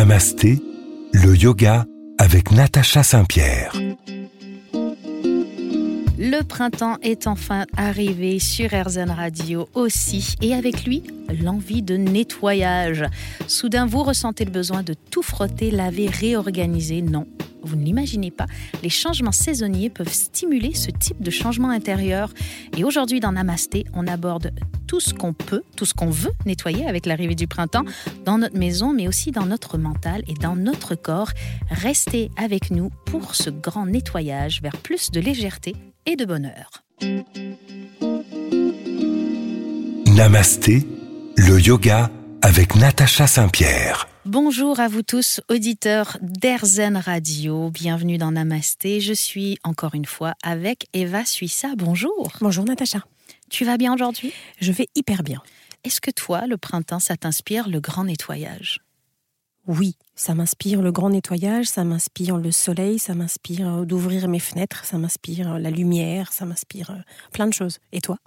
Namasté, le yoga avec Natacha Saint-Pierre. Le printemps est enfin arrivé sur RZN Radio aussi, et avec lui, l'envie de nettoyage. Soudain, vous ressentez le besoin de tout frotter, laver, réorganiser. Non, vous ne l'imaginez pas, les changements saisonniers peuvent stimuler ce type de changement intérieur. Et aujourd'hui, dans Namasté, on aborde tout ce qu'on peut, tout ce qu'on veut nettoyer avec l'arrivée du printemps dans notre maison, mais aussi dans notre mental et dans notre corps. Restez avec nous pour ce grand nettoyage vers plus de légèreté et de bonheur. Namasté, le yoga avec Natacha Saint-Pierre. Bonjour à vous tous, auditeurs d'Erzen Radio. Bienvenue dans Namasté. Je suis encore une fois avec Eva Suissa. Bonjour. Bonjour Natacha. Tu vas bien aujourd'hui? Je vais hyper bien. Est-ce que toi, le printemps, ça t'inspire le grand nettoyage? Oui, ça m'inspire le grand nettoyage, ça m'inspire le soleil, ça m'inspire euh, d'ouvrir mes fenêtres, ça m'inspire euh, la lumière, ça m'inspire euh, plein de choses. Et toi?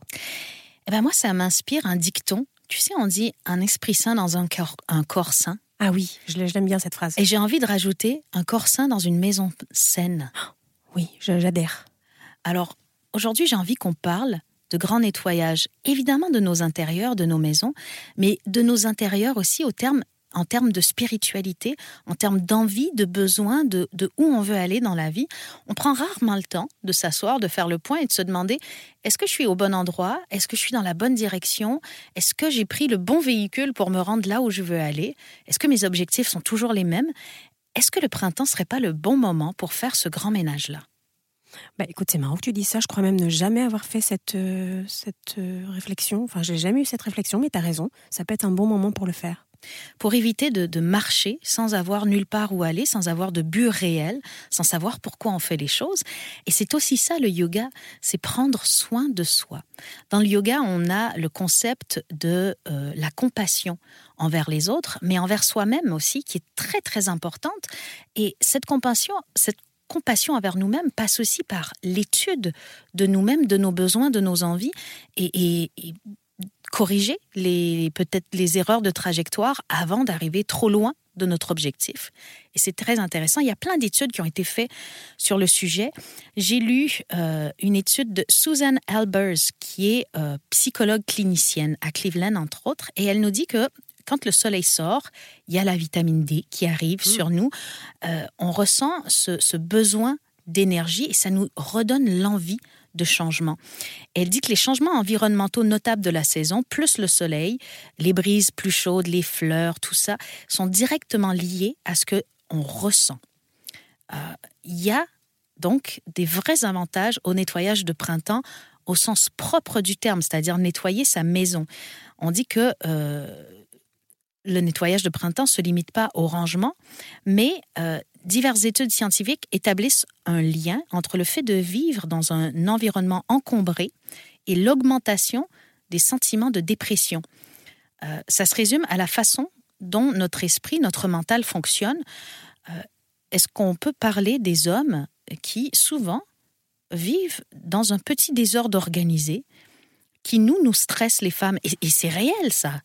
Eh ben moi, ça m'inspire un dicton. Tu sais, on dit un esprit sain dans un corps, un corps sain. Ah oui, je l'aime bien cette phrase. Et j'ai envie de rajouter un corps sain dans une maison saine. Oui, j'adhère. Alors, aujourd'hui, j'ai envie qu'on parle de grand nettoyage, évidemment de nos intérieurs, de nos maisons, mais de nos intérieurs aussi en termes de spiritualité, en termes d'envie, de besoin, de, où on veut aller dans la vie, on prend rarement le temps de s'asseoir, de faire le point et de se demander est-ce que je suis au bon endroit? Est-ce que je suis dans la bonne direction? Est-ce que j'ai pris le bon véhicule pour me rendre là où je veux aller? Est-ce que mes objectifs sont toujours les mêmes? Est-ce que le printemps serait pas le bon moment pour faire ce grand ménage-là? Bah, écoute, c'est marrant que tu dis ça. Je crois même ne jamais avoir fait cette, euh, cette euh, réflexion. Enfin, j'ai jamais eu cette réflexion, mais tu as raison. Ça peut être un bon moment pour le faire pour éviter de, marcher sans avoir nulle part où aller, sans avoir de but réel, sans savoir pourquoi on fait les choses. Et c'est aussi ça le yoga, c'est prendre soin de soi. Dans le yoga, on a le concept de euh, la compassion envers les autres, mais envers soi-même aussi, qui est très très importante. Et cette compassion, cette compassion envers nous-mêmes passe aussi par l'étude de nous-mêmes, de nos besoins, de nos envies, et, corriger peut-être les erreurs de trajectoire avant d'arriver trop loin de notre objectif. Et c'est très intéressant. Il y a plein d'études qui ont été faites sur le sujet. J'ai lu euh, une étude de Susan Albers, qui est euh, psychologue clinicienne à Cleveland, entre autres, et elle nous dit que quand le soleil sort, il y a la vitamine D qui arrive mmh. sur nous. Euh, on ressent ce, ce besoin d'énergie et ça nous redonne l'envie de changement. Elle dit que les changements environnementaux notables de la saison, plus le soleil, les brises plus chaudes, les fleurs, tout ça, sont directement liés à ce que on ressent. Euh, il y a donc des vrais avantages au nettoyage de printemps au sens propre du terme, c'est-à-dire nettoyer sa maison. On dit que euh, le nettoyage de printemps ne se limite pas au rangement, mais euh, diverses études scientifiques établissent un lien entre le fait de vivre dans un environnement encombré et l'augmentation des sentiments de dépression. Euh, ça se résume à la façon dont notre esprit, notre mental fonctionne. Euh, est-ce qu'on peut parler des hommes qui, souvent, vivent dans un petit désordre organisé qui, nous, nous stresse les femmes? Et c'est réel, ça.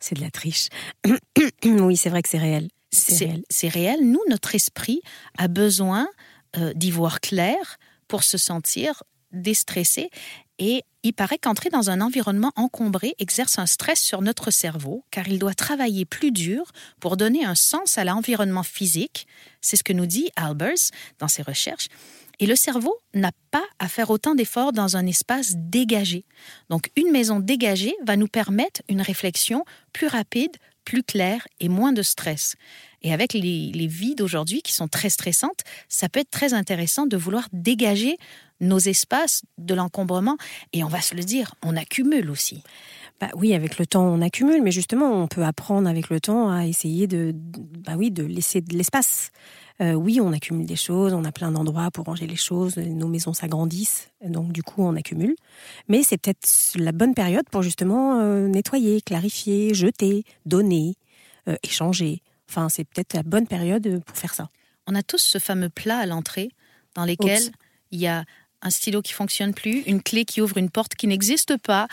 C'est de la triche. oui, c'est vrai que c'est réel. C'est réel. Nous, notre esprit a besoin euh, d'y voir clair pour se sentir déstressé. Et il paraît qu'entrer dans un environnement encombré exerce un stress sur notre cerveau, car il doit travailler plus dur pour donner un sens à l'environnement physique. C'est ce que nous dit Albers dans ses recherches. Et le cerveau n'a pas à faire autant d'efforts dans un espace dégagé. Donc une maison dégagée va nous permettre une réflexion plus rapide, plus claire et moins de stress. Et avec les, vies d'aujourd'hui qui sont très stressantes, ça peut être très intéressant de vouloir dégager nos espaces de l'encombrement. Et on va se le dire, on accumule aussi. Bah oui, avec le temps, on accumule, mais justement, on peut apprendre avec le temps à essayer de, bah oui, de laisser de l'espace. Euh, oui, on accumule des choses, on a plein d'endroits pour ranger les choses, nos maisons s'agrandissent, donc du coup, on accumule. Mais c'est peut-être la bonne période pour justement euh, nettoyer, clarifier, jeter, donner, euh, échanger. Enfin, c'est peut-être la bonne période pour faire ça. On a tous ce fameux plat à l'entrée dans lequel il y a un stylo qui fonctionne plus, une clé qui ouvre une porte qui n'existe pas,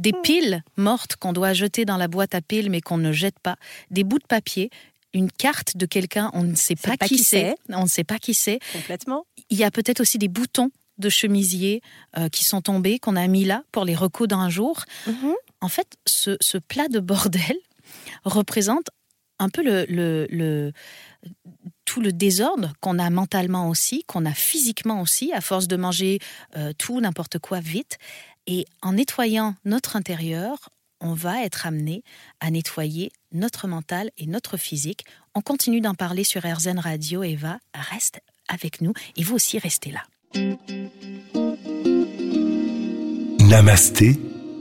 des piles mortes qu'on doit jeter dans la boîte à piles mais qu'on ne jette pas, des bouts de papier, une carte de quelqu'un, on ne sait pas, qui, c'est, on ne sait pas qui c'est. Complètement. Il y a peut-être aussi des boutons de chemisier euh, qui sont tombés, qu'on a mis là pour les recoudre un jour. Mhm. En fait, ce, ce plat de bordel représente un peu le, le, le- tout le désordre qu'on a mentalement aussi, qu'on a physiquement aussi, à force de manger euh, tout, n'importe quoi vite. Et en nettoyant notre intérieur, on va être amené à nettoyer notre mental et notre physique. On continue d'en parler sur RZN Radio. Eva, reste avec nous et vous aussi restez là. Namasté,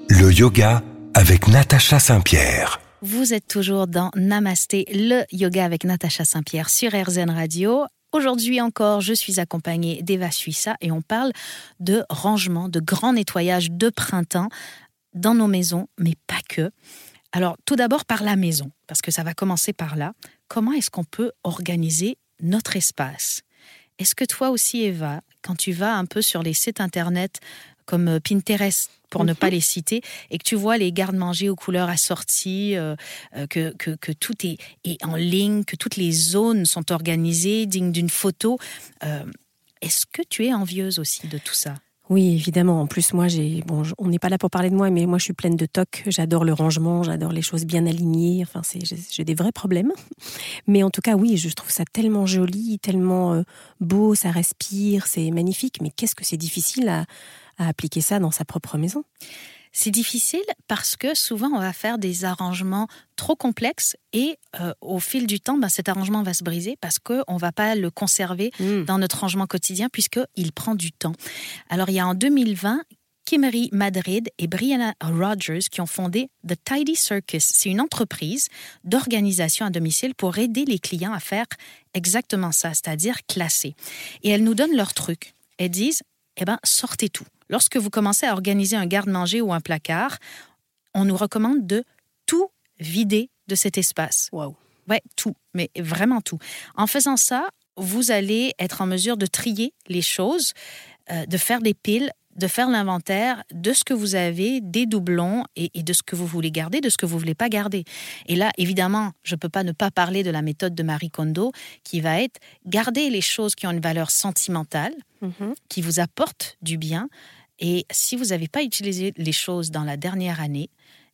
le yoga avec Natacha Saint-Pierre. Vous êtes toujours dans Namasté, le yoga avec Natacha Saint-Pierre sur RZN Radio. Aujourd'hui encore, je suis accompagnée d'Eva Suissa et on parle de rangement, de grand nettoyage de printemps dans nos maisons, mais pas que. Alors, tout d'abord par la maison, parce que ça va commencer par là. Comment est-ce qu'on peut organiser notre espace? Est-ce que toi aussi, Eva, quand tu vas un peu sur les sites internet comme euh, Pinterest, pour ne pas les citer, et que tu vois les garde-manger aux couleurs assorties, euh, euh, que, que, que tout est, est en ligne, que toutes les zones sont organisées, dignes d'une photo, euh, est-ce que tu es envieuse aussi de tout ça? Oui, évidemment. En plus, moi, j'ai bon, on n'est pas là pour parler de moi, mais moi, je suis pleine de toc. J'adore le rangement, j'adore les choses bien alignées. Enfin, c'est j'ai des vrais problèmes. Mais en tout cas, oui, je trouve ça tellement joli, tellement beau, ça respire, c'est magnifique. Mais qu'est-ce que c'est difficile à, à appliquer ça dans sa propre maison C'est difficile parce que souvent on va faire des arrangements trop complexes et euh, au fil du temps, ben, cet arrangement va se briser parce qu'on ne va pas le conserver dans notre rangement quotidien puisqu'il prend du temps. Alors il y a en 2020 Kimmery Madrid et Brianna Rogers qui ont fondé The Tidy Circus. C'est une entreprise d'organisation à domicile pour aider les clients à faire exactement ça, c'est-à-dire classer. Et elles nous donnent leurs trucs. Elles disent, eh ben, sortez tout. Lorsque vous commencez à organiser un garde-manger ou un placard, on nous recommande de tout vider de cet espace. Waouh Ouais, tout, mais vraiment tout. En faisant ça, vous allez être en mesure de trier les choses, euh, de faire des piles, de faire l'inventaire de ce que vous avez, des doublons et, et de ce que vous voulez garder, de ce que vous voulez pas garder. Et là, évidemment, je peux pas ne pas parler de la méthode de Marie Kondo qui va être garder les choses qui ont une valeur sentimentale, Mhm. qui vous apportent du bien. Et si vous n'avez pas utilisé les choses dans la dernière année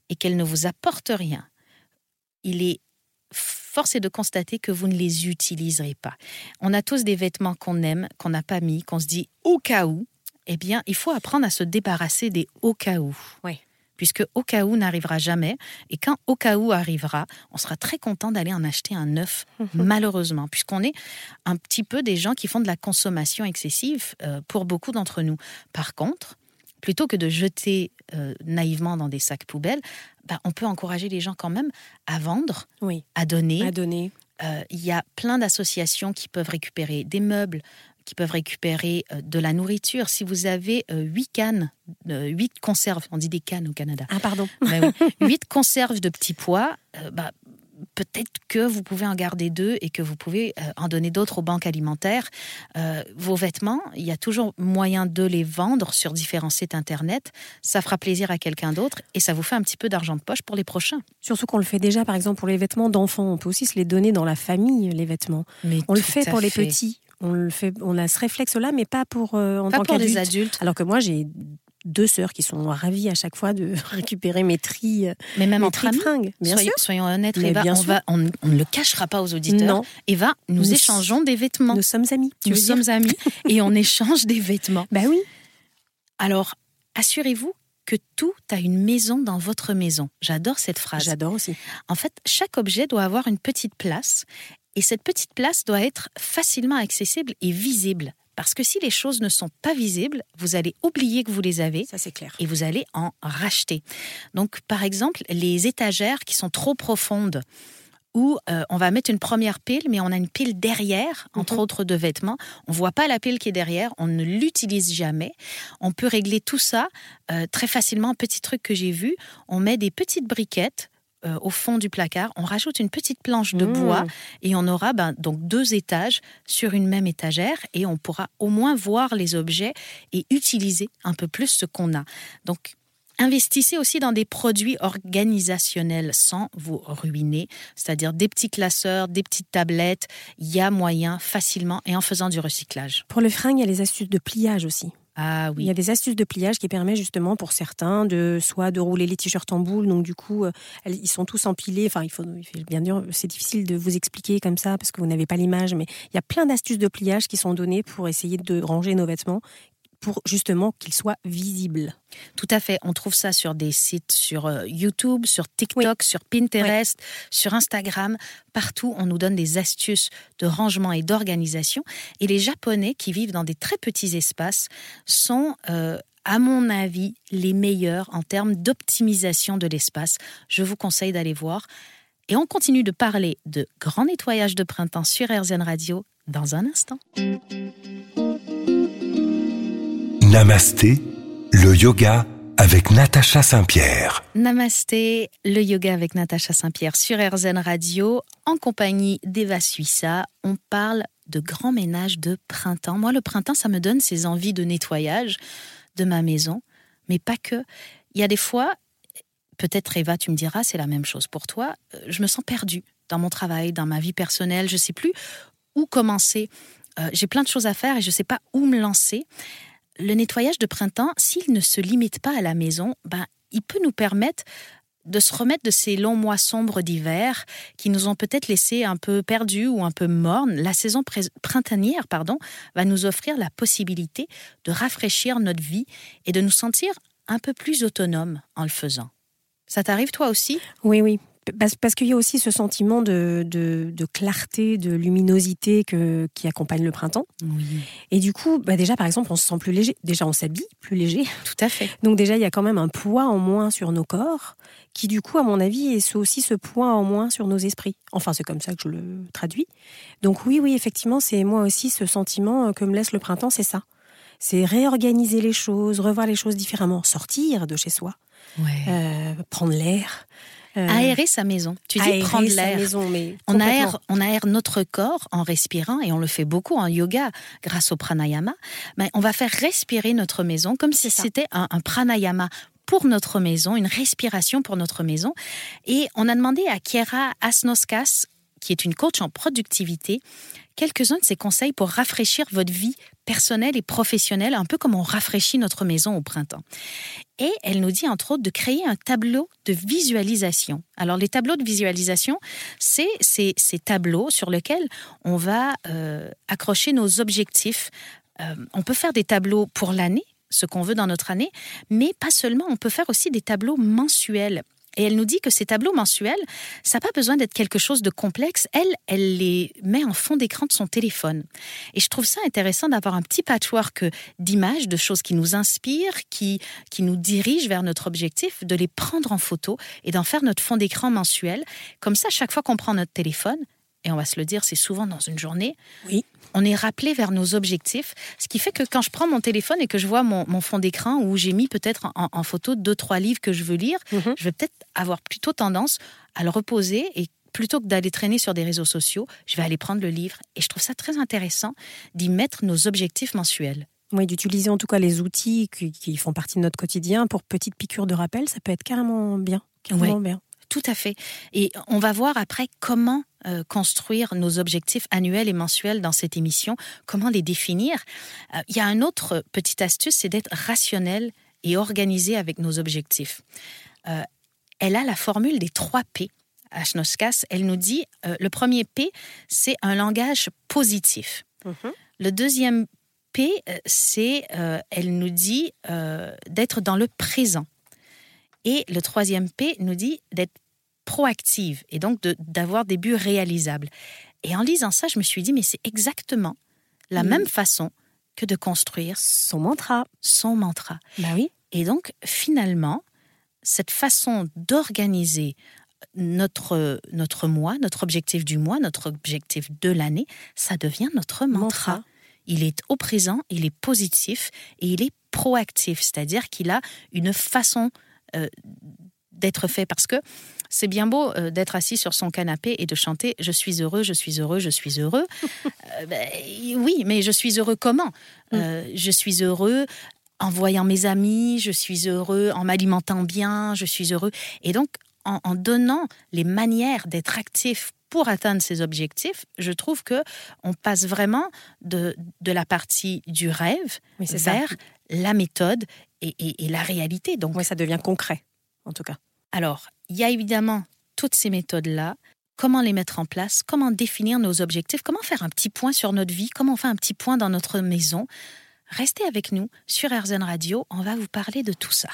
et qu'elles ne vous apportent rien, il est forcé de constater que vous ne les utiliserez pas. On a tous des vêtements qu'on aime, qu'on n'a pas mis, qu'on se dit au cas où. Eh bien, il faut apprendre à se débarrasser des au cas où. Oui. Puisque au cas où n'arrivera jamais. Et quand au cas où arrivera, on sera très content d'aller en acheter un neuf, malheureusement. Puisqu'on est un petit peu des gens qui font de la consommation excessive euh, pour beaucoup d'entre nous. Par contre, plutôt que de jeter euh, naïvement dans des sacs poubelles, bah, on peut encourager les gens quand même à vendre, Oui, à donner. à donner. Euh, Il y a plein d'associations qui peuvent récupérer des meubles, qui peuvent récupérer euh, de la nourriture. Si vous avez euh, huit cannes, euh, huit conserves, on dit des cannes au Canada, Ah, pardon. oui, huit conserves de petits pois, bah, peut-être que vous pouvez en garder deux et que vous pouvez en donner d'autres aux banques alimentaires. Euh, vos vêtements, il y a toujours moyen de les vendre sur différents sites internet. Ça fera plaisir à quelqu'un d'autre et ça vous fait un petit peu d'argent de poche pour les prochains. Surtout qu'on le fait déjà, par exemple, pour les vêtements d'enfants. On peut aussi se les donner dans la famille, les vêtements. Mais On le fait pour les petits. On le fait, on a ce réflexe-là, mais pas pour euh, en Pas tant pour les adultes, Alors que moi, j'ai deux sœurs qui sont ravies à chaque fois de récupérer mes tris, euh, mais même amis. fringues. Bien soyons, sûr. soyons honnêtes, Mais Eva, bien on, sûr. va, on, on ne le cachera pas aux auditeurs. Non, Eva, nous, Nous- échangeons des vêtements. nous sommes amis. Nous sommes amis et on échange des vêtements. Bah oui. Alors, assurez-vous que tout a une maison dans votre maison. J'adore cette phrase. J'adore aussi. En fait, chaque objet doit avoir une petite place et cette petite place doit être facilement accessible et visible. Parce que si les choses ne sont pas visibles, vous allez oublier que vous les avez Ça, c'est clair. et vous allez en racheter. Donc, par exemple, les étagères qui sont trop profondes, où euh, on va mettre une première pile, mais on a une pile derrière, entre Mhm. autres de vêtements. On voit pas la pile qui est derrière, on ne l'utilise jamais. On peut régler tout ça euh, très facilement. Un petit truc que j'ai vu, on met des petites briquettes. Euh, au fond du placard, on rajoute une petite planche de Mmh. bois et on aura ben, donc deux étages sur une même étagère et on pourra au moins voir les objets et utiliser un peu plus ce qu'on a. Donc Investissez aussi dans des produits organisationnels sans vous ruiner, c'est-à-dire des petits classeurs, des petites tablettes. Il y a moyen facilement et en faisant du recyclage. Pour le fringue, il y a les astuces de pliage aussi. Ah oui. Il y a des astuces de pliage qui permettent justement pour certains de soit de rouler les t-shirts en boule, donc du coup euh, ils sont tous empilés. Enfin, il faut, bien dire, c'est difficile de vous expliquer comme ça parce que vous n'avez pas l'image, mais il y a plein d'astuces de pliage qui sont données pour essayer de ranger nos vêtements pour justement qu'ils soient visibles. Tout à fait. On trouve ça sur des sites sur euh, YouTube, sur TikTok, sur Pinterest, sur Instagram. Partout, on nous donne des astuces de rangement et d'organisation. Et les Japonais qui vivent dans des très petits espaces sont, euh, à mon avis, les meilleurs en termes d'optimisation de l'espace. Je vous conseille d'aller voir. Et on continue de parler de grand nettoyage de printemps sur RZN Radio dans un instant. Namasté, le yoga avec Natacha Saint-Pierre. Namasté, le yoga avec Natacha Saint-Pierre sur RZN Radio en compagnie d'Eva Suissa. On parle de grand ménage de printemps. Moi, le printemps, ça me donne ces envies de nettoyage de ma maison, mais pas que. Il y a des fois, peut-être Eva, tu me diras, c'est la même chose pour toi. Euh, je me sens perdue dans mon travail, dans ma vie personnelle. Je sais plus où commencer. Euh, j'ai plein de choses à faire et je ne sais pas où me lancer le nettoyage de printemps, s'il ne se limite pas à la maison, ben, il peut nous permettre de se remettre de ces longs mois sombres d'hiver qui nous ont peut-être laissé un peu perdus ou un peu mornes. La saison printanière pardon, va nous offrir la possibilité de rafraîchir notre vie et de nous sentir un peu plus autonomes en le faisant. Ça t'arrive toi aussi? Oui, oui. Parce, qu'il y a aussi ce sentiment de, clarté, de luminosité qui accompagne le printemps. Et du coup, bah déjà, par exemple, on se sent plus léger. Déjà, on s'habille plus léger. Tout à fait. Donc déjà, il y a quand même un poids en moins sur nos corps, qui du coup, à mon avis, est aussi ce poids en moins sur nos esprits. Enfin, c'est comme ça que je le traduis. Donc oui, oui, effectivement, c'est moi aussi ce sentiment que me laisse le printemps, c'est ça. C'est réorganiser les choses, revoir les choses différemment, sortir de chez soi, euh, prendre l'air. Euh, aérer sa maison. Tu dis prendre l'air. On aère, on aère notre corps en respirant et on le fait beaucoup en yoga grâce au pranayama. Mais on va faire respirer notre maison comme si c'était un, un pranayama pour notre maison, une respiration pour notre maison. Et on a demandé à Kiera Asnoskas, qui est une coach en productivité, quelques-uns de ses conseils pour rafraîchir votre vie personnelle et professionnelle, un peu comme on rafraîchit notre maison au printemps. Et elle nous dit entre autres de créer un tableau de visualisation. Alors les tableaux de visualisation, c'est ces, tableaux sur lesquels on va euh, accrocher nos objectifs. Euh, on peut faire des tableaux pour l'année, ce qu'on veut dans notre année, mais pas seulement, on peut faire aussi des tableaux mensuels. Et elle nous dit que ces tableaux mensuels, ça n'a pas besoin d'être quelque chose de complexe. Elle, elle les met en fond d'écran de son téléphone. Et je trouve ça intéressant d'avoir un petit patchwork d'images, de choses qui nous inspirent, qui, qui nous dirigent vers notre objectif, de les prendre en photo et d'en faire notre fond d'écran mensuel. Comme ça, chaque fois qu'on prend notre téléphone, et on va se le dire, c'est souvent dans une journée. Oui. On est rappelé vers nos objectifs, ce qui fait que quand je prends mon téléphone et que je vois mon, fond d'écran où j'ai mis peut-être en, photo deux, trois livres que je veux lire, mhm. je vais peut-être avoir plutôt tendance à le reposer et plutôt que d'aller traîner sur des réseaux sociaux, je vais aller prendre le livre. Et je trouve ça très intéressant d'y mettre nos objectifs mensuels. Oui, d'utiliser en tout cas les outils qui, font partie de notre quotidien pour petites piqûres de rappel, ça peut être carrément bien. Carrément bien. Tout à fait. Et on va voir après comment euh, construire nos objectifs annuels et mensuels dans cette émission, comment les définir? Euh, il y a un autre petite astuce, c'est d'être rationnel et organisé avec nos objectifs. Euh, elle a la formule des trois P. Ashnoskas, elle nous dit, le premier P, c'est un langage positif. Mm-hmm. Le deuxième P, c'est, elle nous dit, d'être dans le présent. Et le troisième P nous dit d'être proactive et donc d'avoir des buts réalisables. Et en lisant ça, je me suis dit, mais c'est exactement la même façon que de construire son mantra. Son mantra. Bah oui. Et donc, finalement, cette façon d'organiser notre, notre mois, notre objectif du mois, notre objectif de l'année, ça devient notre mantra. Il est au présent, il est positif et il est proactif, c'est-à-dire qu'il a une façon euh, d'être fait parce que c'est bien beau euh, d'être assis sur son canapé et de chanter Je suis heureux, je suis heureux, je suis heureux. Euh, ben, oui, mais je suis heureux comment? Mm. Je suis heureux en voyant mes amis, je suis heureux, en m'alimentant bien, je suis heureux. Et donc, en, en donnant les manières d'être actif pour atteindre ces objectifs, je trouve que on passe vraiment de, de la partie du rêve Oui, c'est ça. vers la méthode et, et- et la réalité. Donc, Oui, ça devient concret, en tout cas. alors, il y a évidemment toutes ces méthodes-là. Comment les mettre en place? Comment définir nos objectifs? Comment faire un petit point sur notre vie? Comment fait un petit point dans notre maison? Restez avec nous sur RZN Radio. On va vous parler de tout ça.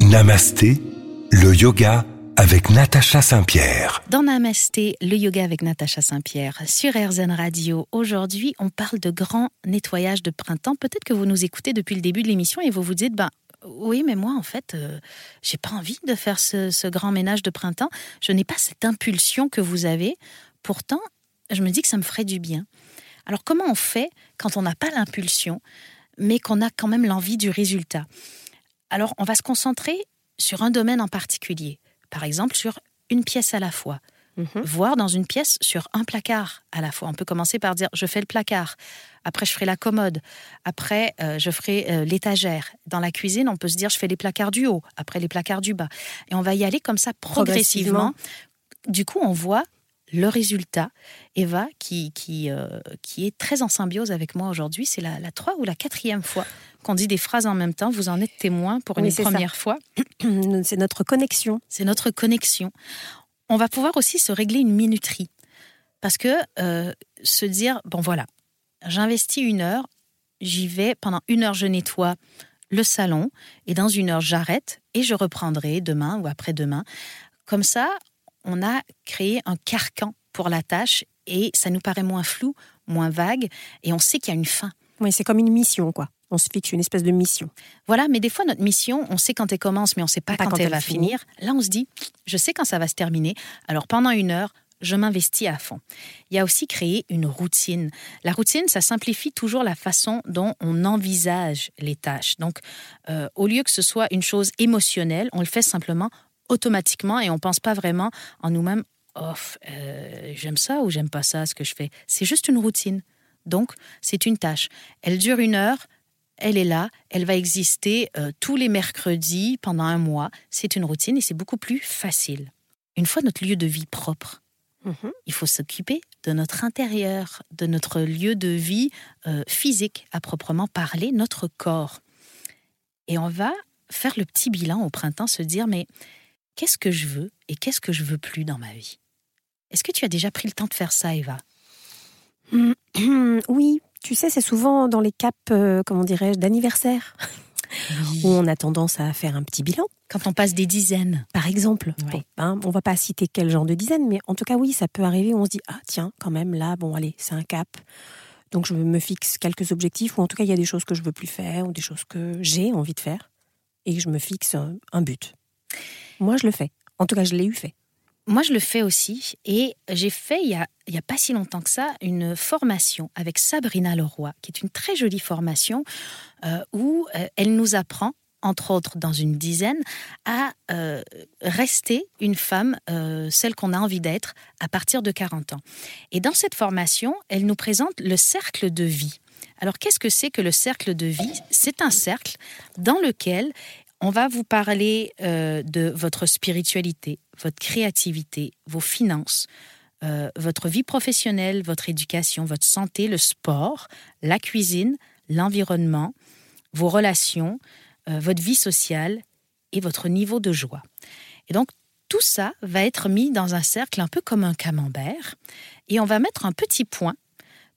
Namasté, le yoga avec Natacha Saint-Pierre. Dans Namasté, le yoga avec Natacha Saint-Pierre sur RZN Radio. Aujourd'hui, on parle de grand nettoyage de printemps. Peut-être que vous nous écoutez depuis le début de l'émission et vous vous dites, ben oui, mais moi, en fait, euh, j'ai pas envie de faire ce, ce grand ménage de printemps. Je n'ai pas cette impulsion que vous avez. Pourtant, je me dis que ça me ferait du bien. Alors, comment on fait quand on n'a pas l'impulsion, mais qu'on a quand même l'envie du résultat? Alors, on va se concentrer sur un domaine en particulier. Par exemple, sur une pièce à la fois Mhm. voir dans une pièce sur un placard à la fois. On peut commencer par dire je fais le placard, après je ferai la commode, après euh, je ferai euh, l'étagère. Dans la cuisine, on peut se dire je fais les placards du haut, après les placards du bas. Et on va y aller comme ça progressivement. Du coup, on voit le résultat. Eva, qui, qui, euh, qui est très en symbiose avec moi aujourd'hui, c'est la, la trois ou la quatrième fois qu'on dit des phrases en même temps. Vous en êtes témoin pour Oui, une ça. première fois. C'est notre connexion. C'est notre connexion. On va pouvoir aussi se régler une minuterie. Parce que euh, se dire, bon voilà, j'investis une heure, j'y vais, pendant une heure je nettoie le salon, et dans une heure j'arrête, et je reprendrai demain ou après-demain. Comme ça, on a créé un carcan pour la tâche, et ça nous paraît moins flou, moins vague, et on sait qu'il y a une fin. Oui, c'est comme une mission, quoi. On se fixe une espèce de mission. Voilà, mais des fois, notre mission, on sait quand elle commence, mais on ne sait pas, Pas quand, quand elle elle va finir. Là, on se dit, je sais quand ça va se terminer. Alors, pendant une heure, je m'investis à fond. Il y a aussi créé une routine. La routine, ça simplifie toujours la façon dont on envisage les tâches. Donc, euh, au lieu que ce soit une chose émotionnelle, on le fait simplement automatiquement et on pense pas vraiment en nous-mêmes, oh, euh, j'aime ça ou j'aime pas ça, ce que je fais. C'est juste une routine. Donc, c'est une tâche. Elle dure une heure, elle est là, elle va exister euh, tous les mercredis pendant un mois. C'est une routine et c'est beaucoup plus facile. Une fois notre lieu de vie propre, Mhm. il faut s'occuper de notre intérieur, de notre lieu de vie euh, physique, à proprement parler, notre corps. Et on va faire le petit bilan au printemps, se dire, mais qu'est-ce que je veux et qu'est-ce que je veux plus dans ma vie? Est-ce que tu as déjà pris le temps de faire ça, Eva? Oui, tu sais, c'est souvent dans les caps, euh, comment dirais-je, d'anniversaire, où on a tendance à faire un petit bilan. Quand on passe des dizaines. Par exemple, Ouais. bon, hein, on va pas citer quel genre de dizaine, mais en tout cas, oui, ça peut arriver où on se dit Ah, tiens, quand même, là, bon, allez, c'est un cap. Donc, je me fixe quelques objectifs, ou en tout cas, il y a des choses que je veux plus faire, ou des choses que j'ai envie de faire, et je me fixe un but. Moi, je le fais. En tout cas, je l'ai eu fait. Moi, je le fais aussi. Et j'ai fait, il y a, a pas si longtemps que ça, une formation avec Sabrina Leroy, qui est une très jolie formation euh, où euh, elle nous apprend, entre autres dans une dizaine, à euh, rester une femme, celle qu'on a envie d'être, à partir de 40 ans. Et dans cette formation, elle nous présente le cercle de vie. Alors, qu'est-ce que c'est que le cercle de vie? C'est un cercle dans lequel on va vous parler euh, de votre spiritualité, votre créativité, vos finances, euh, votre vie professionnelle, votre éducation, votre santé, le sport, la cuisine, l'environnement, vos relations, euh, votre vie sociale et votre niveau de joie. Et donc, tout ça va être mis dans un cercle un peu comme un camembert et on va mettre un petit point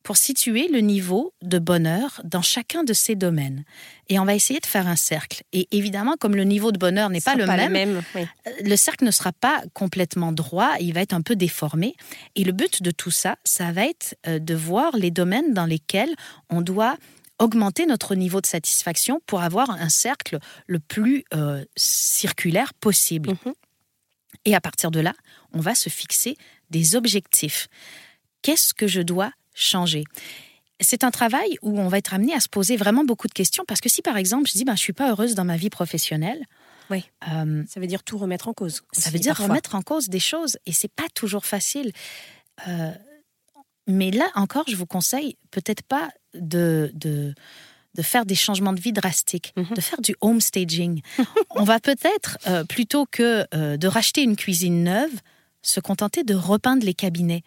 pour situer le niveau de bonheur dans chacun de ces domaines. Et on va essayer de faire un cercle. Et évidemment, comme le niveau de bonheur n'est pas, le même, oui. euh, le cercle ne sera pas complètement droit, il va être un peu déformé. Et le but de tout ça, ça va être euh, de voir les domaines dans lesquels on doit augmenter notre niveau de satisfaction pour avoir un cercle le plus euh, circulaire possible. Mhm. Et à partir de là, on va se fixer des objectifs. Qu'est-ce que je dois changer c'est un travail où on va être amené à se poser vraiment beaucoup de questions parce que si par exemple je dis ben je suis pas heureuse dans ma vie professionnelle, Oui. euh, Ça veut dire tout remettre en cause. ça veut dire parfois. remettre en cause des choses et c'est pas toujours facile. Euh, Mais là encore, je vous conseille peut-être pas de, de, de faire des changements de vie drastiques, Mhm. de faire du home staging. On va peut-être, euh, plutôt que de racheter une cuisine neuve, se contenter de repeindre les cabinets.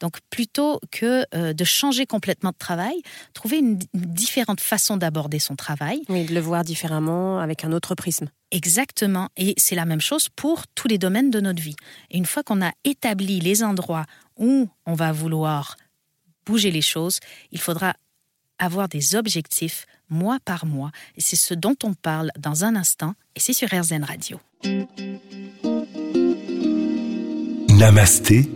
Donc plutôt que euh, de changer complètement de travail, trouver une, une différente façon d'aborder son travail. Oui, de le voir différemment, avec un autre prisme. Exactement. Et c'est la même chose pour tous les domaines de notre vie. Et une fois qu'on a établi les endroits où on va vouloir bouger les choses, il faudra avoir des objectifs mois par mois. Et c'est ce dont on parle dans un instant. Et c'est sur RZN Radio. Namasté,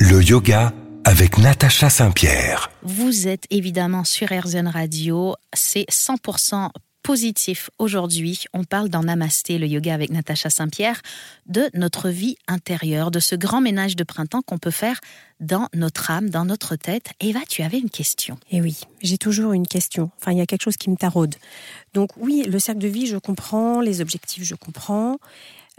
le yoga avec Natacha Saint-Pierre. Vous êtes évidemment sur RZN Radio. C'est 100% positif aujourd'hui. On parle dans Namasté, le yoga avec Natacha Saint-Pierre, de notre vie intérieure, de ce grand ménage de printemps qu'on peut faire dans notre âme, dans notre tête. Eva, tu avais une question. Et oui, j'ai toujours une question. Enfin, il y a quelque chose qui me taraude. Donc oui, le cercle de vie, je comprends. Les objectifs, je comprends.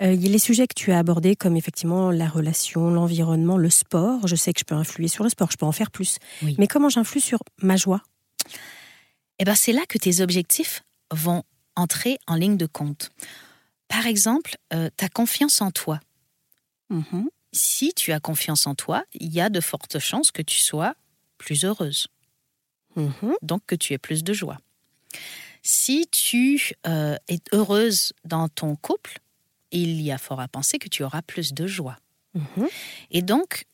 Euh, il y a les sujets que tu as abordés, comme effectivement la relation, l'environnement, le sport. Je sais que je peux influer sur le sport, je peux en faire plus. Oui. Mais comment j'influe sur ma joie? Eh ben, c'est là que tes objectifs vont entrer en ligne de compte. Par exemple, euh, ta confiance en toi. Mhm. Si tu as confiance en toi, il y a de fortes chances que tu sois plus heureuse. Mhm. donc que tu aies plus de joie. Si tu euh, es heureuse dans ton couple, il y a fort à penser que tu auras plus de joie. Mhm. Et donc,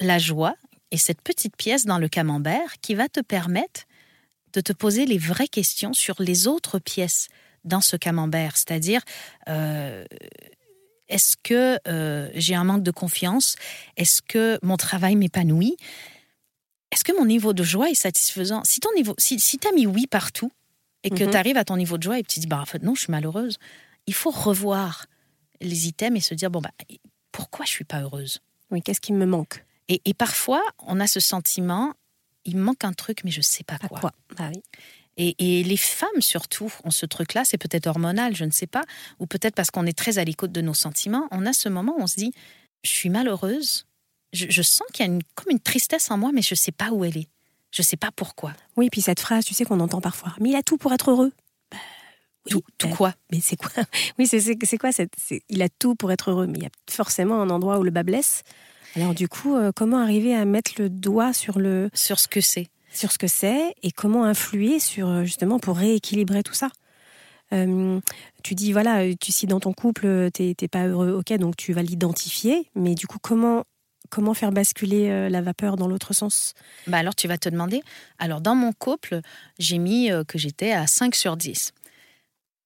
la joie est cette petite pièce dans le camembert qui va te permettre de te poser les vraies questions sur les autres pièces dans ce camembert. C'est-à-dire, euh, est-ce que euh, j'ai un manque de confiance? Est-ce que mon travail m'épanouit? Est-ce que mon niveau de joie est satisfaisant? Si ton niveau, si, as mis oui partout et que Mhm. tu arrives à ton niveau de joie et que tu te dis, bah, en fait, non, je suis malheureuse, il faut revoir les items et se dire, bon, bah, pourquoi je suis pas heureuse? Oui, qu'est-ce qui me manque? Et, et parfois, on a ce sentiment, il me manque un truc, mais je sais pas À quoi. quoi Bah oui. Et, et les femmes, surtout, ont ce truc-là, c'est peut-être hormonal, je ne sais pas, ou peut-être parce qu'on est très à l'écoute de nos sentiments, on a ce moment où on se dit, je suis malheureuse, je, je sens qu'il y a une, comme une tristesse en moi, mais je ne sais pas où elle est. Je ne sais pas pourquoi. Oui, puis cette phrase, tu sais qu'on entend parfois. Mais il a tout pour être heureux. Oui, tout, quoi Mais c'est quoi Oui, c'est quoi cette, Il a tout pour être heureux, mais il y a forcément un endroit où le bas blesse. Alors du coup, euh, comment arriver à mettre le doigt sur le sur ce que c'est. sur ce que c'est et comment influer sur euh, justement pour rééquilibrer tout ça? Euh, Tu dis voilà, tu si dans ton couple t'es t'es pas heureux, ok, donc tu vas l'identifier, mais du coup comment comment faire basculer euh, la vapeur dans l'autre sens? Bah alors tu vas te demander, alors dans mon couple, j'ai mis que j'étais à 5 sur 10.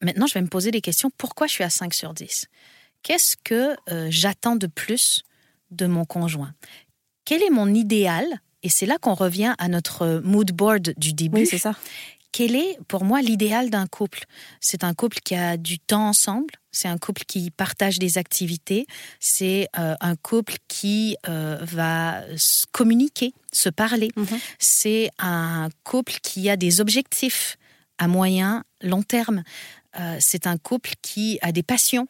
Maintenant, je vais me poser des questions. Pourquoi je suis à 5 sur 10 Qu'est-ce que euh, j'attends de plus de mon conjoint? Quel est mon idéal? Et c'est là qu'on revient à notre mood board du début. Oui, c'est ça. Quel est pour moi l'idéal d'un couple? C'est un couple qui a du temps ensemble, c'est un couple qui partage des activités, c'est euh, un couple qui euh, va se communiquer, se parler, Mhm. c'est un couple qui a des objectifs à moyen, long terme, Euh, c'est un couple qui a des passions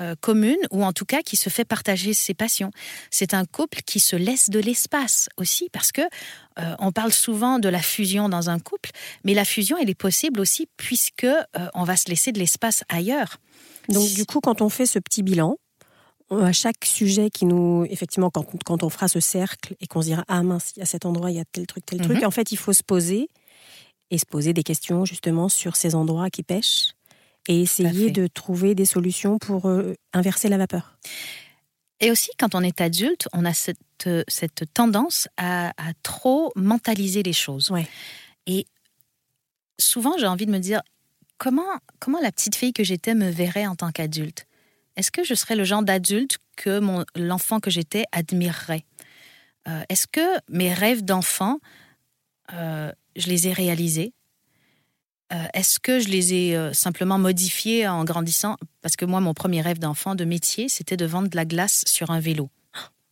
euh, communes ou en tout cas qui se fait partager ses passions. C'est un couple qui se laisse de l'espace aussi parce que euh, on parle souvent de la fusion dans un couple, mais la fusion elle est possible aussi puisque on va se laisser de l'espace ailleurs. Donc du coup, quand on fait ce petit bilan, à chaque sujet qui nous, effectivement, quand, quand on fera ce cercle et qu'on se dira ah mince, à cet endroit il y a tel truc, tel truc, Mhm. en fait, il faut se poser et se poser des questions justement sur ces endroits qui pêchent et essayer de trouver des solutions pour euh, inverser la vapeur. Et aussi, quand on est adulte, on a cette, euh, cette tendance à, à trop mentaliser les choses. Ouais. Et souvent, j'ai envie de me dire, comment, comment la petite fille que j'étais me verrait en tant qu'adulte? Est-ce que je serais le genre d'adulte que mon, l'enfant que j'étais admirerait? Euh, Est-ce que mes rêves d'enfant, euh, je les ai réalisés? Euh, Est-ce que je les ai euh, simplement modifiés en grandissant? Parce que moi, mon premier rêve d'enfant de métier, c'était de vendre de la glace sur un vélo.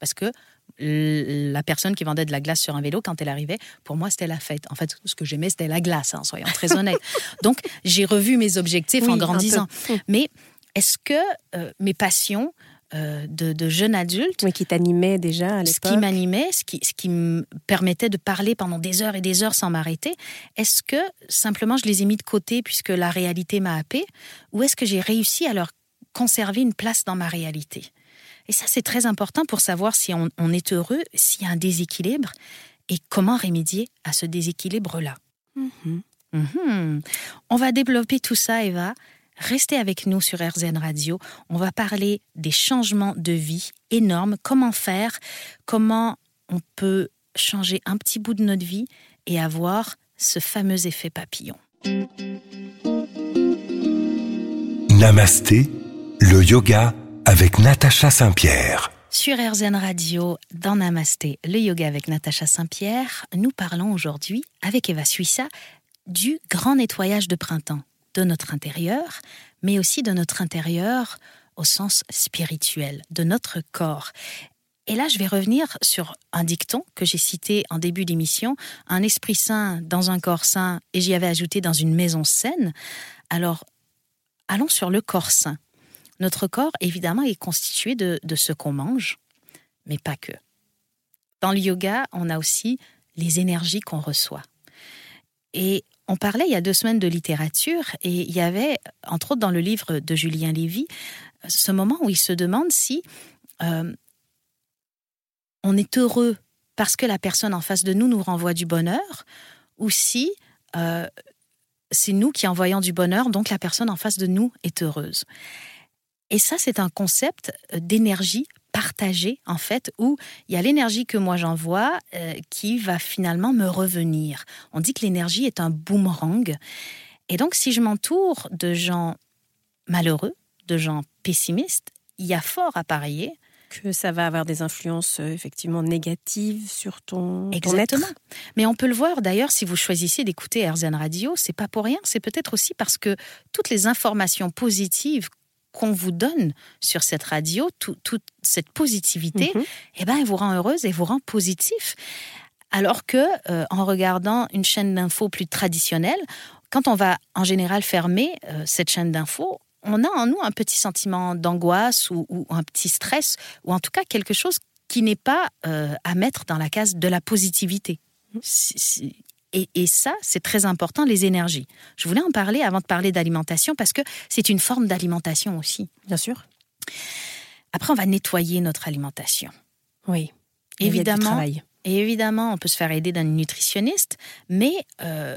Parce que la personne qui vendait de la glace sur un vélo, quand elle arrivait, pour moi, c'était la fête. En fait, ce que j'aimais, c'était la glace, hein, soyons très honnêtes. Donc, j'ai revu mes objectifs Oui, en grandissant. Mais est-ce que euh, mes passions euh, de, de, jeune adulte. Oui, qui t'animait déjà à l'époque. Ce qui m'animait, ce qui, ce qui me permettait de parler pendant des heures et des heures sans m'arrêter. Est-ce que simplement je les ai mis de côté puisque la réalité m'a happé ou est-ce que j'ai réussi à leur conserver une place dans ma réalité? Et ça, c'est très important pour savoir si on, on est heureux, s'il y a un déséquilibre et comment remédier à ce déséquilibre-là. Mhm. Mhm. On va développer tout ça, Eva. Restez avec nous sur RZN Radio. On va parler des changements de vie énormes. Comment faire? Comment on peut changer un petit bout de notre vie et avoir ce fameux effet papillon? Namasté, le yoga avec Natacha Saint-Pierre. Sur RZN Radio, dans Namasté, le yoga avec Natacha Saint-Pierre, nous parlons aujourd'hui avec Eva Suissa du grand nettoyage de printemps de notre intérieur, mais aussi de notre intérieur au sens spirituel, de notre corps. Et là, je vais revenir sur un dicton que j'ai cité en début d'émission, un esprit sain dans un corps sain, et j'y avais ajouté dans une maison saine. Alors, allons sur le corps sain. Notre corps, évidemment, est constitué de, de ce qu'on mange, mais pas que. Dans le yoga, on a aussi les énergies qu'on reçoit. Et on parlait il y a deux semaines de littérature et il y avait, entre autres dans le livre de Julien Lévy, ce moment où il se demande si euh, on est heureux parce que la personne en face de nous nous renvoie du bonheur ou si euh, c'est nous qui envoyons du bonheur, donc la personne en face de nous est heureuse. Et ça, c'est un concept d'énergie partagée, en fait, où il y a l'énergie que moi j'envoie euh, qui va finalement me revenir. On dit que l'énergie est un boomerang. Et donc, si je m'entoure de gens malheureux, de gens pessimistes, il y a fort à parier que ça va avoir des influences euh, effectivement négatives sur ton, ton Exactement. être. Mais on peut le voir d'ailleurs si vous choisissez d'écouter RZN Radio, c'est pas pour rien, c'est peut-être aussi parce que toutes les informations positives qu'on vous donne sur cette radio, tout- toute cette positivité, Mhm. eh ben, elle vous rend heureuse et vous rend positif. Alors que, euh, en regardant une chaîne d'infos plus traditionnelle, quand on va en général fermer euh, cette chaîne d'infos, on a en nous un petit sentiment d'angoisse ou, ou un petit stress, ou en tout cas quelque chose qui n'est pas euh, à mettre dans la case de la positivité. Si- si- Et, et ça, c'est très important, les énergies. Je voulais en parler avant de parler d'alimentation parce que c'est une forme d'alimentation aussi. Bien sûr. Après, on va nettoyer notre alimentation. Oui. Évidemment, et évidemment, on peut se faire aider d'un nutritionniste, mais euh,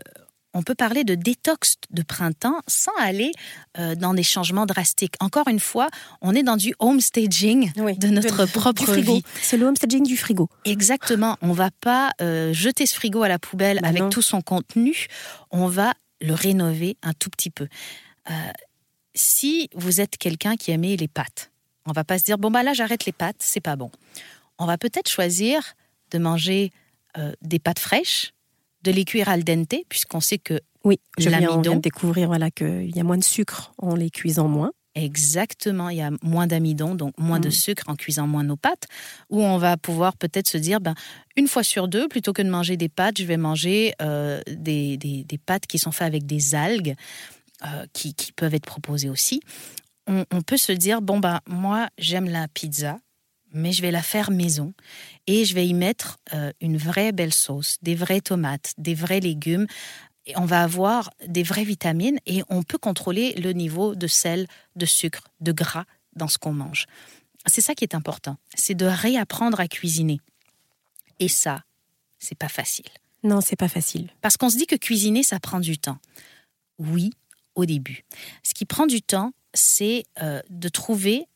on peut parler de détox de printemps sans aller euh, dans des changements drastiques. Encore une fois, on est dans du homestaging Oui. de notre propre frigo. vie. C'est le homestaging du frigo. Exactement. On va pas euh, jeter ce frigo à la poubelle Bah avec non. tout son contenu. On va le rénover un tout petit peu. Euh, si vous êtes quelqu'un qui aimait les pâtes, on va pas se dire bon bah là j'arrête les pâtes, c'est pas bon. On va peut-être choisir de manger des pâtes fraîches, de les cuire al dente, puisqu'on sait que Oui, je viens, on L'amidon. vient de découvrir voilà, qu'il y a moins de sucre en les cuisant moins. Exactement, il y a moins d'amidon, donc moins de Mm. sucre en cuisant moins nos pâtes, où on va pouvoir peut-être se dire, ben, une fois sur deux, plutôt que de manger des pâtes, je vais manger euh, des, des- des pâtes qui sont faites avec des algues, euh, qui, qui peuvent être proposées aussi. On, on peut se dire, bon, ben, moi, j'aime la pizza, mais je vais la faire maison, et je vais y mettre euh, une vraie belle sauce, des vraies tomates, des vrais légumes, et on va avoir des vraies vitamines et on peut contrôler le niveau de sel, de sucre, de gras dans ce qu'on mange. C'est ça qui est important, c'est de réapprendre à cuisiner. Et ça, c'est pas facile. Non, c'est pas facile. Parce qu'on se dit que cuisiner, ça prend du temps. Oui, au début. Ce qui prend du temps, c'est euh, de trouver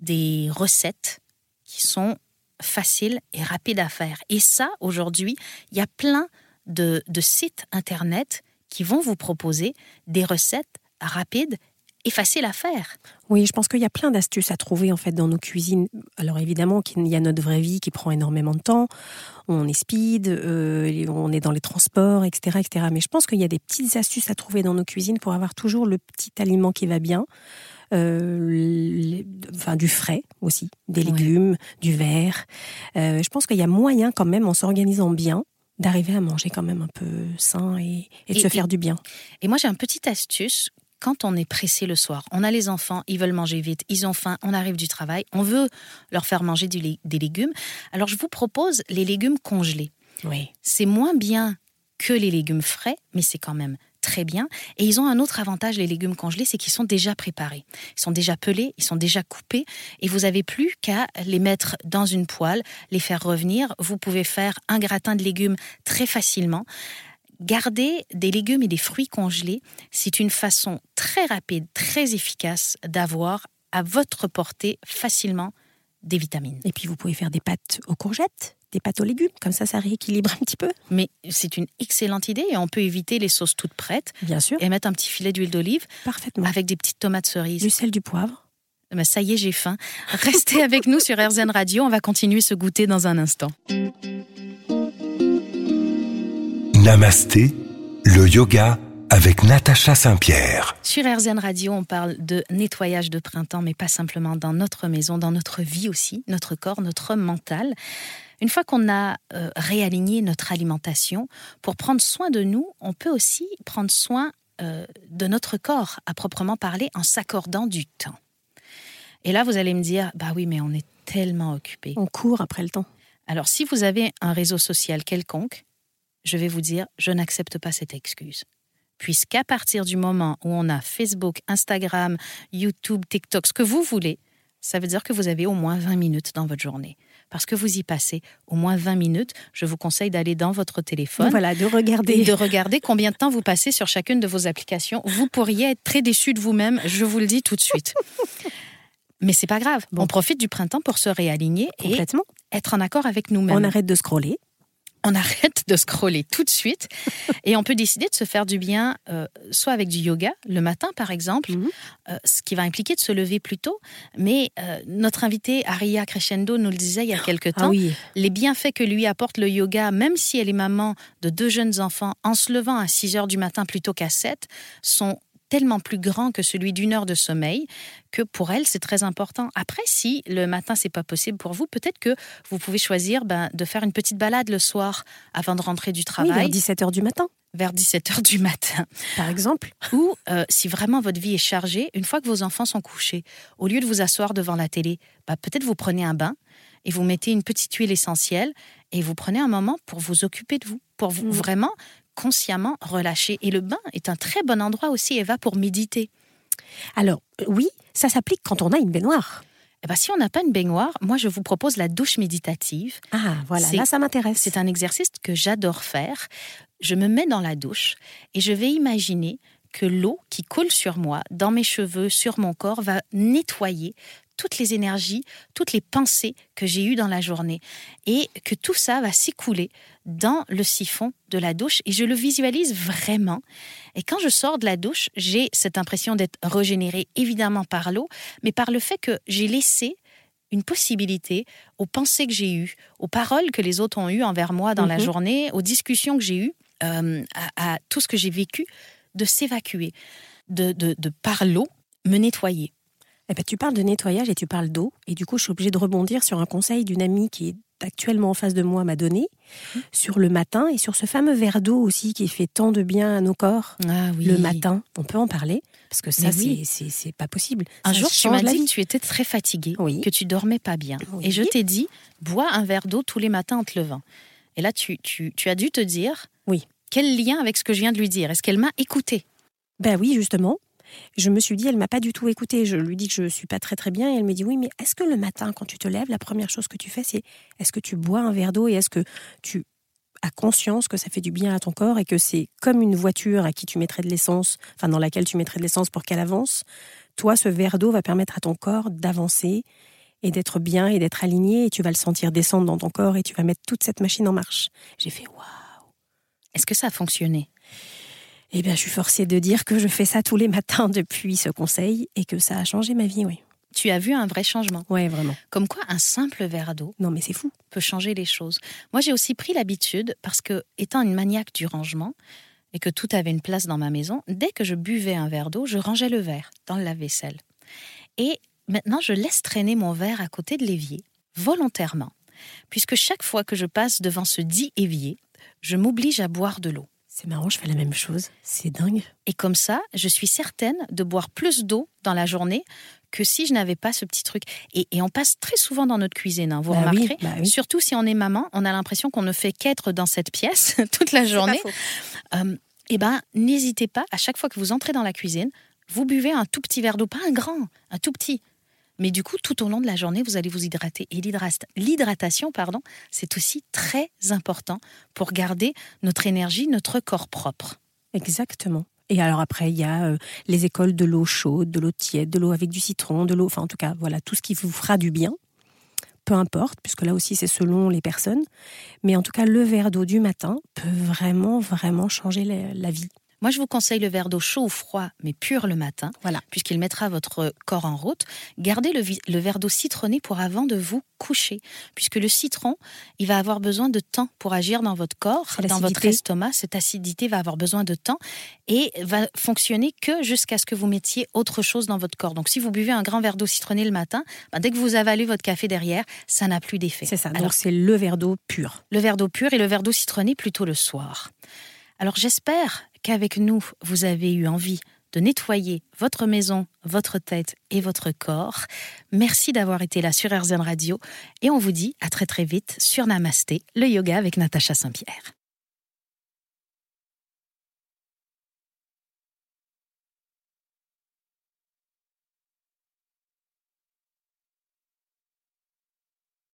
des recettes qui sont faciles et rapides à faire. Et ça, aujourd'hui, il y a plein de, sites Internet qui vont vous proposer des recettes rapides et faciles à faire. Oui, je pense qu'il y a plein d'astuces à trouver en fait dans nos cuisines. Alors évidemment qu'il y a notre vraie vie qui prend énormément de temps. On est speed, euh, on est dans les transports, etc., etc. Mais je pense qu'il y a des petites astuces à trouver dans nos cuisines pour avoir toujours le petit aliment qui va bien. Euh, enfin du frais aussi, des Ouais. légumes, du vert. Euh, je pense qu'il y a moyen quand même, en s'organisant bien, d'arriver à manger quand même un peu sain et, et de Et- se et- faire du bien. Et moi, j'ai une petite astuce quand on est pressé le soir, on a les enfants, ils veulent manger vite, ils ont faim, on arrive du travail, on veut leur faire manger des légumes. Alors je vous propose les légumes congelés. Oui. C'est moins bien que les légumes frais, mais c'est quand même très bien. Et ils ont un autre avantage, les légumes congelés, c'est qu'ils sont déjà préparés. Ils sont déjà pelés, ils sont déjà coupés, et vous n'avez plus qu'à les mettre dans une poêle, les faire revenir. Vous pouvez faire un gratin de légumes très facilement. Garder des légumes et des fruits congelés, c'est une façon très rapide, très efficace d'avoir à votre portée facilement des vitamines. Et puis vous pouvez faire des pâtes aux courgettes, des pâtes aux légumes, comme ça ça rééquilibre un petit peu. Mais c'est une excellente idée et on peut éviter les sauces toutes prêtes. Bien sûr. Et mettre un petit filet d'huile d'olive. Parfaitement. Avec des petites tomates cerises. Du sel, du poivre. Mais ça y est, j'ai faim. Restez avec nous sur RZN Radio, on va continuer ce goûter dans un instant. Namasté, le yoga avec Natacha Saint-Pierre. Sur RZN Radio, on parle de nettoyage de printemps, mais pas simplement dans notre maison, dans notre vie aussi, notre corps, notre mental. Une fois qu'on a euh, réaligné notre alimentation, pour prendre soin de nous, on peut aussi prendre soin euh, de notre corps, à proprement parler, en s'accordant du temps. Et là, vous allez me dire, bah oui, mais on est tellement occupé. On court après le temps. Alors, si vous avez un réseau social quelconque, je vais vous dire, je n'accepte pas cette excuse. Puisqu'à partir du moment où on a Facebook, Instagram, YouTube, TikTok, ce que vous voulez, ça veut dire que vous avez au moins 20 minutes dans votre journée. Parce que vous y passez au moins 20 minutes, je vous conseille d'aller dans votre téléphone. Voilà, de regarder. Et de regarder combien de temps vous passez sur chacune de vos applications. Vous pourriez être très déçu de vous-même, je vous le dis tout de suite. Mais c'est pas grave. On profite du printemps pour se réaligner et être en accord avec nous-mêmes. On arrête de scroller on arrête de scroller tout de suite et on peut décider de se faire du bien, euh, soit avec du yoga le matin par exemple, mhm. euh, ce qui va impliquer de se lever plus tôt. Mais euh, notre invité Aria Crescendo nous le disait il y a quelque ah temps, les bienfaits que lui apporte le yoga, même si elle est maman de deux jeunes enfants, en se levant à 6 heures du matin plutôt qu'à 7, sont tellement plus grand que celui d'une heure de sommeil que pour elle c'est très important. Après, si le matin c'est pas possible pour vous, peut-être que vous pouvez choisir ben, de faire une petite balade le soir avant de rentrer du travail. vers 17 heures du matin. Vers 17 heures du matin, par exemple. Ou euh, si vraiment votre vie est chargée, une fois que vos enfants sont couchés, au lieu de vous asseoir devant la télé, bah, peut-être vous prenez un bain et vous mettez une petite huile essentielle et vous prenez un moment pour vous occuper de vous, pour vous, mmh. vraiment consciemment relâcher. Et le bain est un très bon endroit aussi, Eva, pour méditer. Alors, euh, oui, ça s'applique quand on a une baignoire. Eh ben, si on n'a pas une baignoire, moi je vous propose la douche méditative. Ah voilà, là ça m'intéresse. C'est un exercice que j'adore faire. Je me mets dans la douche et je vais imaginer que l'eau qui coule sur moi, dans mes cheveux, sur mon corps, va nettoyer toutes les énergies, toutes les pensées que j'ai eues dans la journée et que tout ça va s'écouler dans le siphon de la douche et je le visualise vraiment. Et quand je sors de la douche, j'ai cette impression d'être régénérée évidemment par l'eau, mais par le fait que j'ai laissé une possibilité aux pensées que j'ai eues, aux paroles que les autres ont eues envers moi dans la mhm. journée, aux discussions que j'ai eues, euh, à, tout ce que j'ai vécu, de s'évacuer, de, de, de par l'eau, me nettoyer. Eh ben, tu parles de nettoyage et tu parles d'eau. Et du coup, je suis obligée de rebondir sur un conseil d'une amie qui est actuellement en face de moi m'a donné mmh. sur le matin et sur ce fameux verre d'eau aussi qui fait tant de bien à nos corps ah le matin. On peut en parler parce que ça, c'est pas possible. Un jour, tu m'as dit que tu étais très fatiguée, que tu dormais pas bien. Et je t'ai dit, bois un verre d'eau tous les matins en te levant. Et là, tu, tu, tu as dû te dire, oui. quel lien avec ce que je viens de lui dire Est-ce qu'elle m'a écouté Ben oui, justement. Je me suis dit, elle m'a pas du tout écouté. Je lui dis que je suis pas très très bien et elle me dit oui, mais est-ce que le matin quand tu te lèves, la première chose que tu fais, c'est est-ce que tu bois un verre d'eau et est-ce que tu as conscience que ça fait du bien à ton corps et que c'est comme une voiture à qui tu mettrais de l'essence, enfin dans laquelle tu mettrais de l'essence pour qu'elle avance? Toi, ce verre d'eau va permettre à ton corps d'avancer et d'être bien et d'être aligné et tu vas le sentir descendre dans ton corps et tu vas mettre toute cette machine en marche. J'ai fait waouh. Est-ce que ça a fonctionné? Eh bien, je suis forcée de dire que je fais ça tous les matins depuis ce conseil et que ça a changé ma vie, oui. Tu as vu un vrai changement. Oui, vraiment. Comme quoi, un simple verre d'eau. Non, mais c'est fou. Peut changer les choses. Moi, j'ai aussi pris l'habitude, parce que, étant une maniaque du rangement, et que tout avait une place dans ma maison, dès que je buvais un verre d'eau, je rangeais le verre dans le lave-vaisselle. Et maintenant, je laisse traîner mon verre à côté de l'évier, volontairement, puisque chaque fois que je passe devant ce dit évier, je m'oblige à boire de l'eau C'est marrant, je fais la même chose. C'est dingue. Et comme ça, je suis certaine de boire plus d'eau dans la journée que si je n'avais pas ce petit truc. Et, on passe très souvent dans notre cuisine, hein, vous bah remarquerez. Bah Surtout si on est maman, on a l'impression qu'on ne fait qu'être dans cette pièce toute la journée. Euh, eh ben, n'hésitez pas, à chaque fois que vous entrez dans la cuisine, vous buvez un tout petit verre d'eau, pas un grand, un tout petit. Mais du coup, tout au long de la journée, vous allez vous hydrater. Et l'hydratation, pardon, c'est aussi très important pour garder notre énergie, notre corps propre. Exactement. Et alors après, il y a euh, les écoles de l'eau chaude, de l'eau tiède, de l'eau avec du citron, de l'eau, enfin en tout cas, voilà, tout ce qui vous fera du bien. Peu importe, puisque là aussi c'est selon les personnes. Mais en tout cas, le verre d'eau du matin peut vraiment, vraiment changer la vie. Moi, je vous conseille le verre d'eau chaud ou froid, mais pur le matin, voilà. puisqu'il mettra votre corps en route. Gardez le, verre d'eau citronné pour avant de vous coucher, puisque le citron, il va avoir besoin de temps pour agir dans votre corps, dans votre estomac. Cette acidité va avoir besoin de temps et va fonctionner que jusqu'à ce que vous mettiez autre chose dans votre corps. Donc, si vous buvez un grand verre d'eau citronné le matin, ben, dès que vous avalez votre café derrière, ça n'a plus d'effet. C'est ça. Alors, c'est le verre d'eau pur. Le verre d'eau pur et le verre d'eau citronné plutôt le soir. Alors j'espère qu'avec nous, vous avez eu envie de nettoyer votre maison, votre tête et votre corps. Merci d'avoir été là sur RZN Radio et on vous dit à très très vite sur Namasté, le yoga avec Natacha Saint-Pierre.